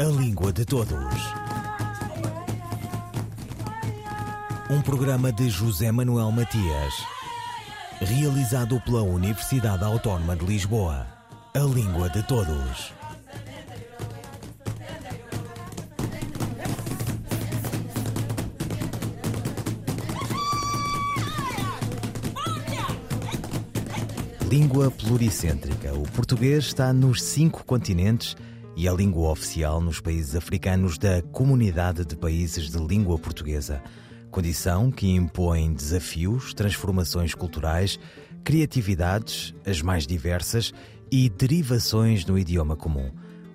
A Língua de Todos. Um programa de José Manuel Matias, realizado pela Universidade Autónoma de Lisboa. A Língua de Todos. Língua pluricêntrica. O português está nos cinco continentes e a língua oficial nos países africanos da Comunidade de Países de Língua Portuguesa. Condição que impõe desafios, transformações culturais, criatividades, as mais diversas e derivações no idioma comum.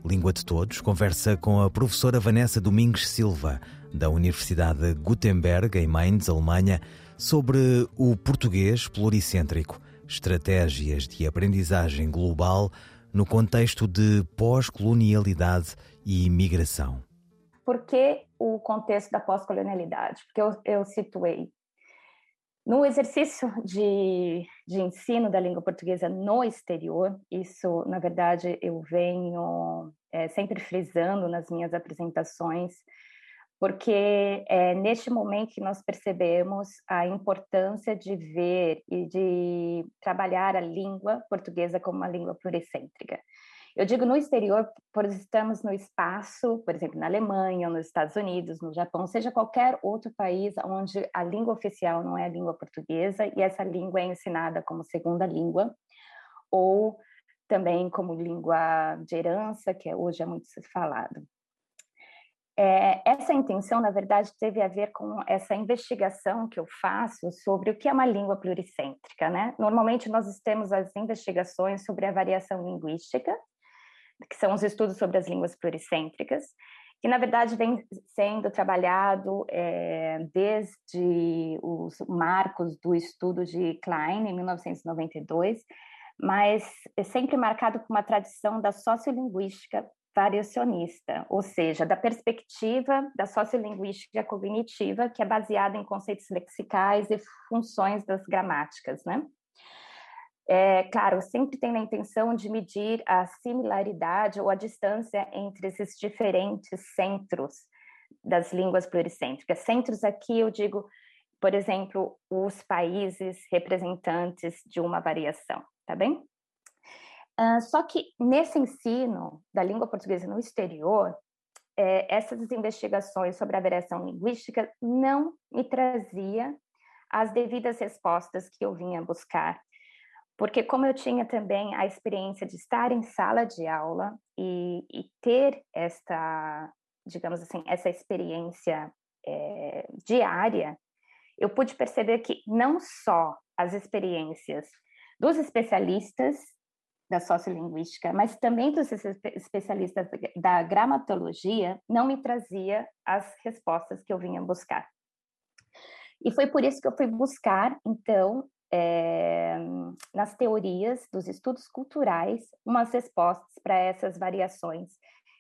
Língua de Todos conversa com a professora Vanessa Domingues Silva, da Universidade Gutenberg, em Mainz, Alemanha, sobre o português pluricêntrico estratégias de aprendizagem global no contexto de pós-colonialidade e imigração. Por que o contexto da pós-colonialidade? Porque eu, eu situei no exercício de, de ensino da língua portuguesa no exterior, isso, na verdade, eu venho é, sempre frisando nas minhas apresentações, porque é neste momento que nós percebemos a importância de ver e de trabalhar a língua portuguesa como uma língua pluricêntrica. Eu digo no exterior, por estamos no espaço, por exemplo, na Alemanha, nos Estados Unidos, no Japão, seja qualquer outro país onde a língua oficial não é a língua portuguesa e essa língua é ensinada como segunda língua, ou também como língua de herança, que hoje é muito falado. É, essa intenção, na verdade, teve a ver com essa investigação que eu faço sobre o que é uma língua pluricêntrica. Né? Normalmente, nós temos as investigações sobre a variação linguística, que são os estudos sobre as línguas pluricêntricas, que, na verdade, vem sendo trabalhado é, desde os marcos do estudo de Klein, em 1992, mas é sempre marcado por uma tradição da sociolinguística variacionista, ou seja, da perspectiva da sociolinguística cognitiva, que é baseada em conceitos lexicais e funções das gramáticas, né? É, claro, sempre tem a intenção de medir a similaridade ou a distância entre esses diferentes centros das línguas pluricêntricas. Centros aqui eu digo, por exemplo, os países representantes de uma variação, tá bem? Só que nesse ensino da língua portuguesa no exterior, é, essas investigações sobre a variação linguística não me trazia as devidas respostas que eu vinha buscar, porque como eu tinha também a experiência de estar em sala de aula e, e ter esta, digamos assim, essa experiência é, diária, eu pude perceber que não só as experiências dos especialistas da sociolinguística, mas também dos especialistas da gramatologia, não me trazia as respostas que eu vinha buscar. E foi por isso que eu fui buscar, então, é, nas teorias dos estudos culturais, umas respostas para essas variações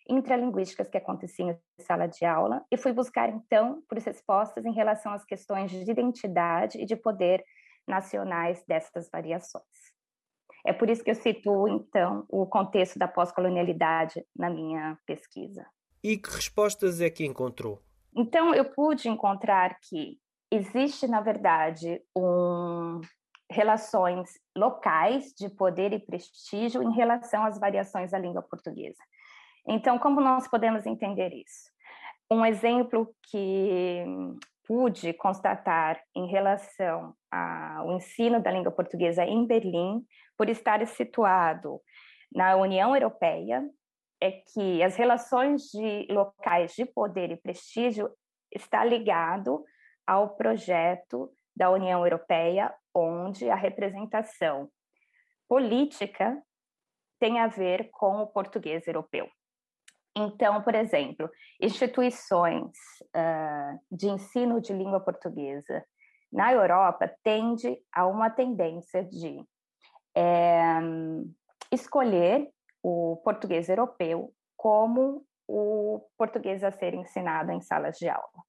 intralinguísticas que aconteciam em sala de aula, e fui buscar, então, por respostas em relação às questões de identidade e de poder nacionais dessas variações. É por isso que eu situo, então, o contexto da pós-colonialidade na minha pesquisa. E que respostas é que encontrou? Então, eu pude encontrar que existe, na verdade, um, relações locais de poder e prestígio em relação às variações da língua portuguesa. Então, como nós podemos entender isso? Um exemplo que pude constatar em relação ao ensino da língua portuguesa em Berlim, por estar situado na União Europeia, é que as relações de locais de poder e prestígio está ligado ao projeto da União Europeia, onde a representação política tem a ver com o português europeu. Então, por exemplo, instituições uh, de ensino de língua portuguesa na Europa tende a uma tendência de é, escolher o português europeu como o português a ser ensinado em salas de aula.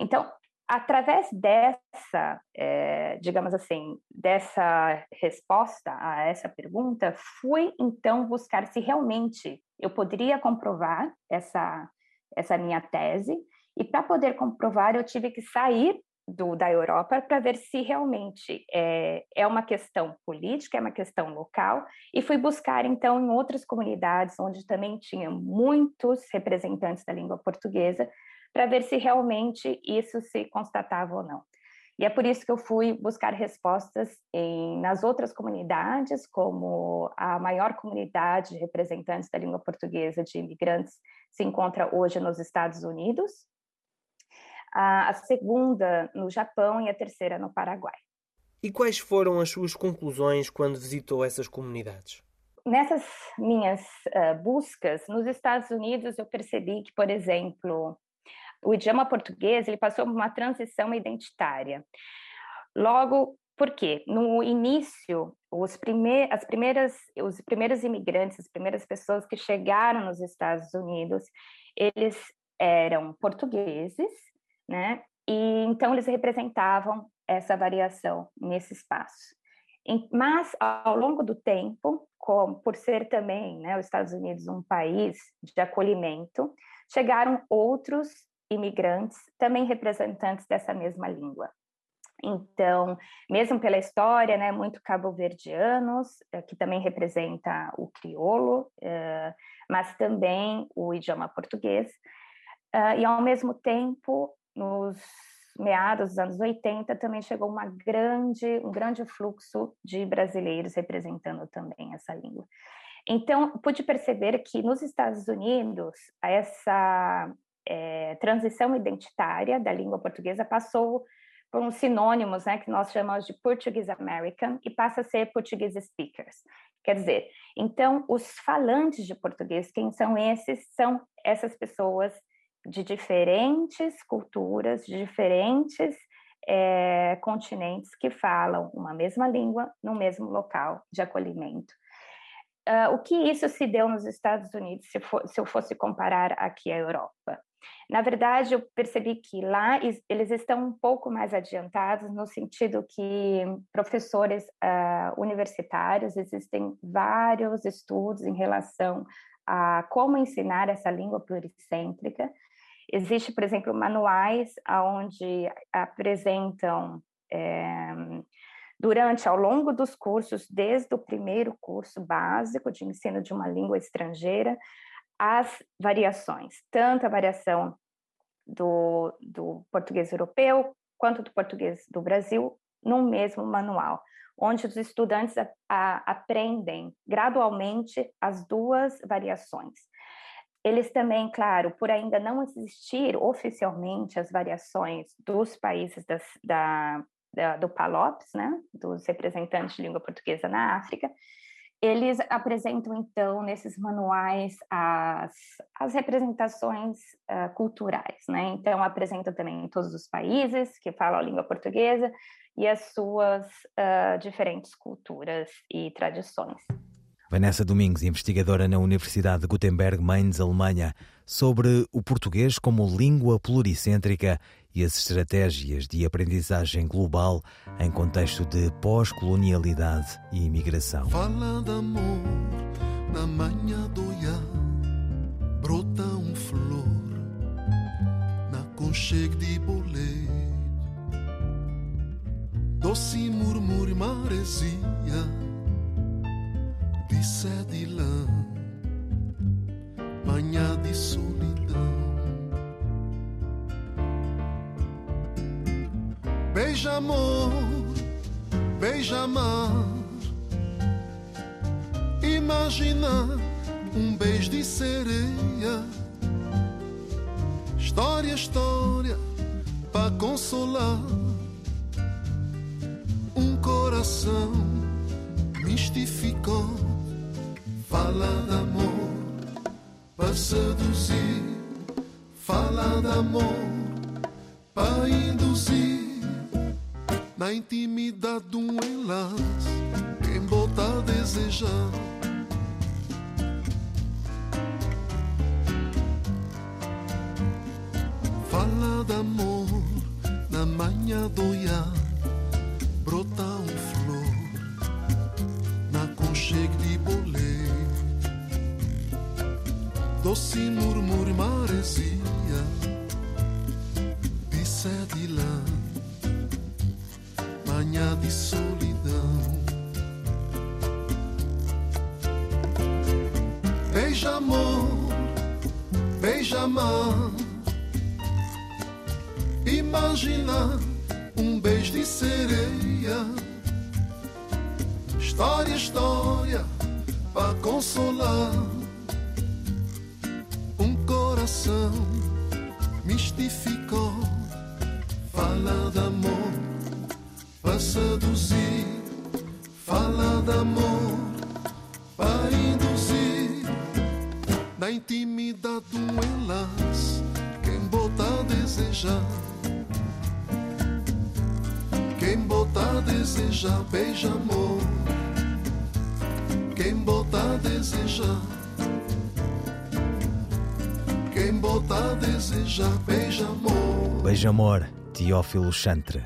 Então, através dessa, é, digamos assim, dessa resposta a essa pergunta, fui então buscar se realmente eu poderia comprovar essa, essa minha tese, e para poder comprovar, eu tive que sair do, da Europa para ver se realmente é, é uma questão política, é uma questão local, e fui buscar, então, em outras comunidades, onde também tinha muitos representantes da língua portuguesa, para ver se realmente isso se constatava ou não. E é por isso que eu fui buscar respostas em, nas outras comunidades, como a maior comunidade de representantes da língua portuguesa de imigrantes se encontra hoje nos Estados Unidos, a, segunda no Japão e a terceira no Paraguai. E quais foram as suas conclusões quando visitou essas comunidades? Nessas minhas uh, buscas nos Estados Unidos, eu percebi que, por exemplo, o idioma português ele passou por uma transição identitária. Logo, por quê? No início, os, primeir, as primeiras, os primeiros imigrantes, as primeiras pessoas que chegaram nos Estados Unidos, eles eram portugueses, né? E então eles representavam essa variação nesse espaço. Mas ao longo do tempo, como, por ser também né, os Estados Unidos um país de acolhimento, chegaram outros imigrantes, também representantes dessa mesma língua. Então, mesmo pela história, né, muito cabo-verdianos, eh, que também representa o crioulo, eh, mas também o idioma português, eh, e ao mesmo tempo nos meados dos anos 80 também chegou uma grande, um grande fluxo de brasileiros representando também essa língua. Então, pude perceber que nos Estados Unidos, essa é, transição identitária da língua portuguesa passou por uns sinônimos, né, que nós chamamos de Portuguese American, e passa a ser Portuguese Speakers. Quer dizer, então, os falantes de português, quem são esses? São essas pessoas de diferentes culturas, de diferentes é, continentes que falam uma mesma língua no mesmo local de acolhimento. Uh, o que isso se deu nos Estados Unidos, se, for, se eu fosse comparar aqui à Europa? Na verdade, eu percebi que lá eles estão um pouco mais adiantados, no sentido que professores uh, universitários, existem vários estudos em relação a como ensinar essa língua pluricêntrica, Existe, por exemplo, manuais onde apresentam é, durante, ao longo dos cursos, desde o primeiro curso básico de ensino de uma língua estrangeira, as variações, tanto a variação do, do português europeu quanto do português do Brasil, no mesmo manual, onde os estudantes a, a, aprendem gradualmente as duas variações. Eles também, claro, por ainda não existir oficialmente as variações dos países das, da, da, do PALOPS, né, dos representantes de língua portuguesa na África, eles apresentam, então, nesses manuais as, as representações uh, culturais, né? Então, apresentam também todos os países que falam a língua portuguesa e as suas uh, diferentes culturas e tradições. Vanessa Domingos, investigadora na Universidade de Gutenberg, Mainz, Alemanha, sobre o português como língua pluricêntrica e as estratégias de aprendizagem global em contexto de pós-colonialidade e imigração. Fala de amor na manhã do brota um flor na conchego de boleto, doce murmúrio maresia de sede lã, manhã de solidão. Beija amor, beija mar. Imagina um beijo de sereia. História, história, para consolar um coração mistificou Fala de amor para seduzir, fala de amor para induzir na intimidade de um enlace. Quem bota a desejar. Fala de amor na manhã do olhar, brota um flor na conchego de boleiro doce murmúrio maresia um beijo de sereia. História, história, para consolar um coração mistificou. Fala de amor, para seduzir. Fala de amor, para induzir. Na intimidade de um enlace, quem bota a desejar. Quem bota a desejar, beija amor. Quem bota a desejar. Quem bota a desejar, beija amor. Beijo amor, Teófilo Chantre.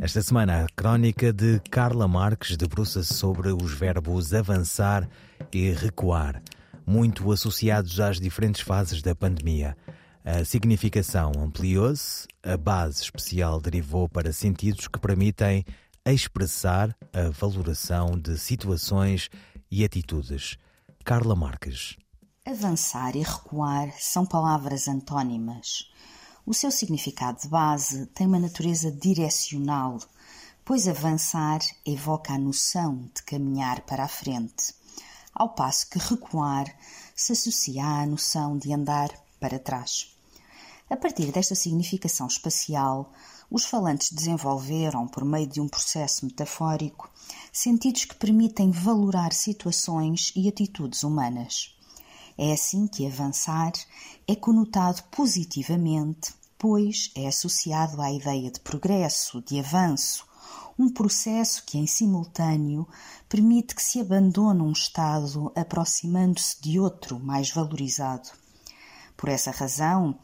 Esta semana, a crónica de Carla Marques debruça-se sobre os verbos avançar e recuar, muito associados às diferentes fases da pandemia. A significação ampliou-se, a base especial derivou para sentidos que permitem expressar a valoração de situações e atitudes. Carla Marques. Avançar e recuar são palavras antónimas. O seu significado de base tem uma natureza direcional, pois avançar evoca a noção de caminhar para a frente, ao passo que recuar se associa à noção de andar para trás. A partir desta significação espacial, os falantes desenvolveram, por meio de um processo metafórico, sentidos que permitem valorar situações e atitudes humanas. É assim que avançar é conotado positivamente, pois é associado à ideia de progresso, de avanço, um processo que, em simultâneo, permite que se abandone um estado aproximando-se de outro mais valorizado. Por essa razão,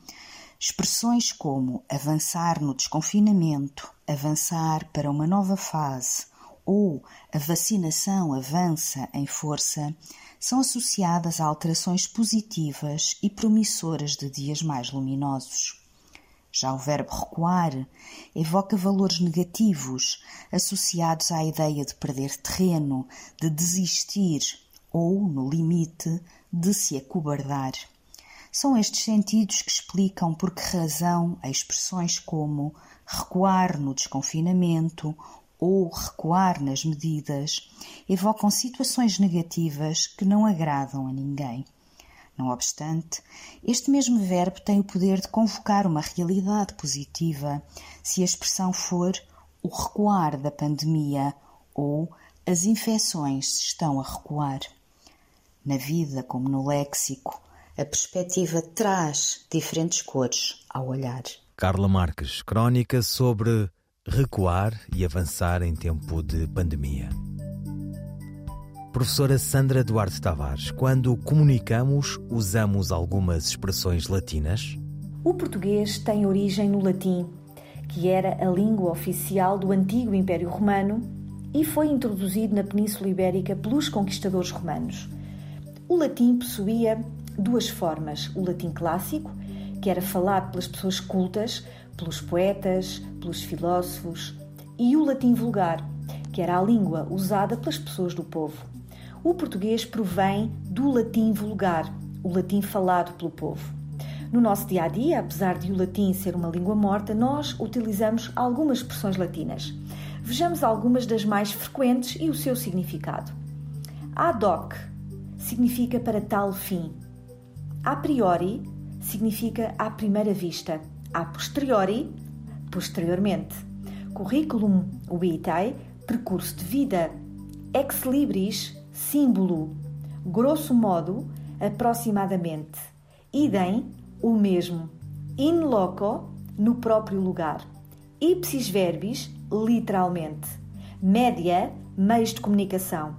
expressões como avançar no desconfinamento, avançar para uma nova fase ou a vacinação avança em força são associadas a alterações positivas e promissoras de dias mais luminosos. Já o verbo recuar evoca valores negativos associados à ideia de perder terreno, de desistir ou, no limite, de se acobardar. São estes sentidos que explicam por que razão expressões como recuar no desconfinamento ou recuar nas medidas evocam situações negativas que não agradam a ninguém. Não obstante, este mesmo verbo tem o poder de convocar uma realidade positiva se a expressão for o recuar da pandemia ou as infecções estão a recuar. Na vida, como no léxico, a perspectiva traz diferentes cores ao olhar. Carla Marques, crónica sobre recuar e avançar em tempo de pandemia. Professora Sandra Duarte Tavares, quando comunicamos, usamos algumas expressões latinas? O português tem origem no latim, que era a língua oficial do antigo Império Romano e foi introduzido na Península Ibérica pelos conquistadores romanos. O latim possuía duas formas: o latim clássico, que era falado pelas pessoas cultas, pelos poetas, pelos filósofos, e o latim vulgar, que era a língua usada pelas pessoas do povo. O português provém do latim vulgar, o latim falado pelo povo. No nosso dia a dia, apesar de o latim ser uma língua morta, nós utilizamos algumas expressões latinas. Vejamos algumas das mais frequentes e o seu significado. Ad hoc significa para tal fim. A priori significa à primeira vista a posteriori, posteriormente. Curriculum vitae, percurso de vida. Ex libris, símbolo. Grosso modo, aproximadamente. Idem, o mesmo. In loco, no próprio lugar. Ipsis verbis, literalmente. Média, meios de comunicação.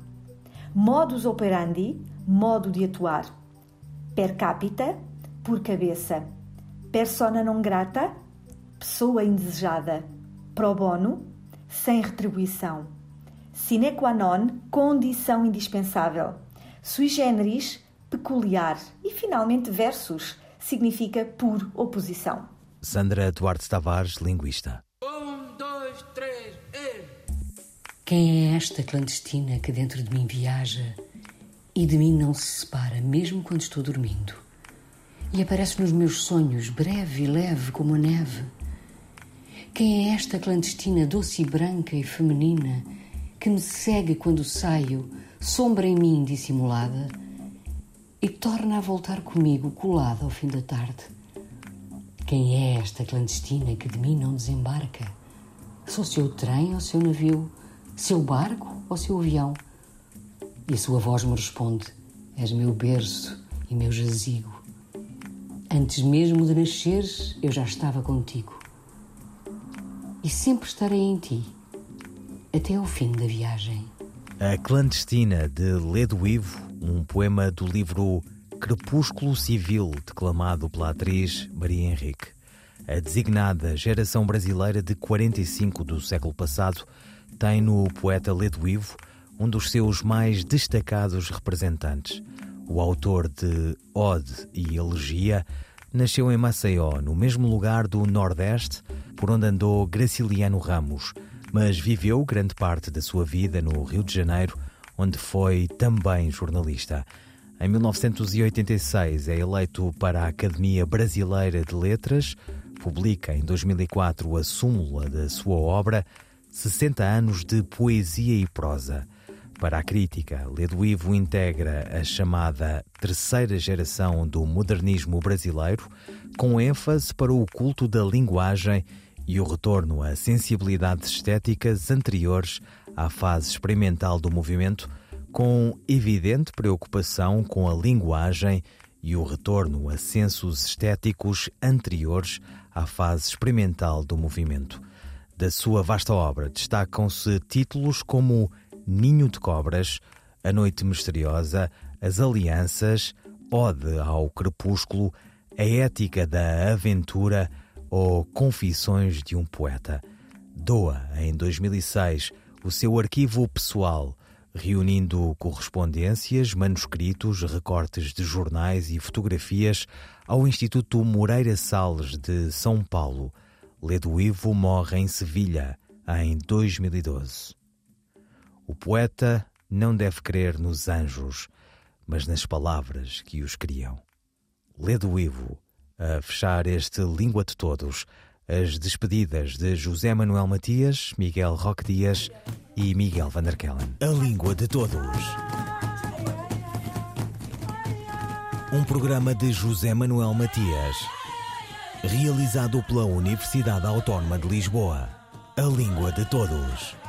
Modus operandi, modo de atuar. Per capita, por cabeça. Persona non grata, pessoa indesejada, pro bono, sem retribuição, sine qua non, condição indispensável, sui generis, peculiar. E finalmente versus significa por oposição. Sandra Duarte Tavares, linguista. Um, dois, três, e... Quem é esta clandestina que dentro de mim viaja e de mim não se separa, mesmo quando estou dormindo? E aparece nos meus sonhos, breve e leve como a neve. Quem é esta clandestina doce e branca e feminina que me segue quando saio, sombra em mim dissimulada, e torna a voltar comigo colada ao fim da tarde? Quem é esta clandestina que de mim não desembarca? Sou seu trem ou seu navio, seu barco ou seu avião? E a sua voz me responde: És meu berço e meu jazigo. Antes mesmo de nasceres, eu já estava contigo. E sempre estarei em ti, até ao fim da viagem. A Clandestina, de Ledo Ivo, um poema do livro Crepúsculo Civil, declamado pela atriz Maria Henrique. A designada geração brasileira de 45 do século passado tem no poeta Ledo Ivo um dos seus mais destacados representantes. O autor de Ode e Elegia nasceu em Maceió, no mesmo lugar do Nordeste por onde andou Graciliano Ramos, mas viveu grande parte da sua vida no Rio de Janeiro, onde foi também jornalista. Em 1986 é eleito para a Academia Brasileira de Letras, publica em 2004 a súmula da sua obra 60 anos de poesia e prosa. Para a crítica, Ledo Ivo integra a chamada terceira geração do modernismo brasileiro, com ênfase para o culto da linguagem e o retorno a sensibilidades estéticas anteriores à fase experimental do movimento, com evidente preocupação com a linguagem e o retorno a sensos estéticos anteriores à fase experimental do movimento. Da sua vasta obra destacam-se títulos como Ninho de Cobras, A Noite Misteriosa, As Alianças, Ode ao Crepúsculo, A Ética da Aventura ou Confissões de um Poeta. Doa, em 2006, o seu arquivo pessoal, reunindo correspondências, manuscritos, recortes de jornais e fotografias ao Instituto Moreira Salles de São Paulo. Ledo Ivo morre em Sevilha em 2012. O poeta não deve crer nos anjos, mas nas palavras que os criam. Ledo Ivo, a fechar este Língua de Todos, as despedidas de José Manuel Matias, Miguel Roque Dias e Miguel Van der Kellen. A Língua de Todos. Um programa de José Manuel Matias, realizado pela Universidade Autónoma de Lisboa. A Língua de Todos.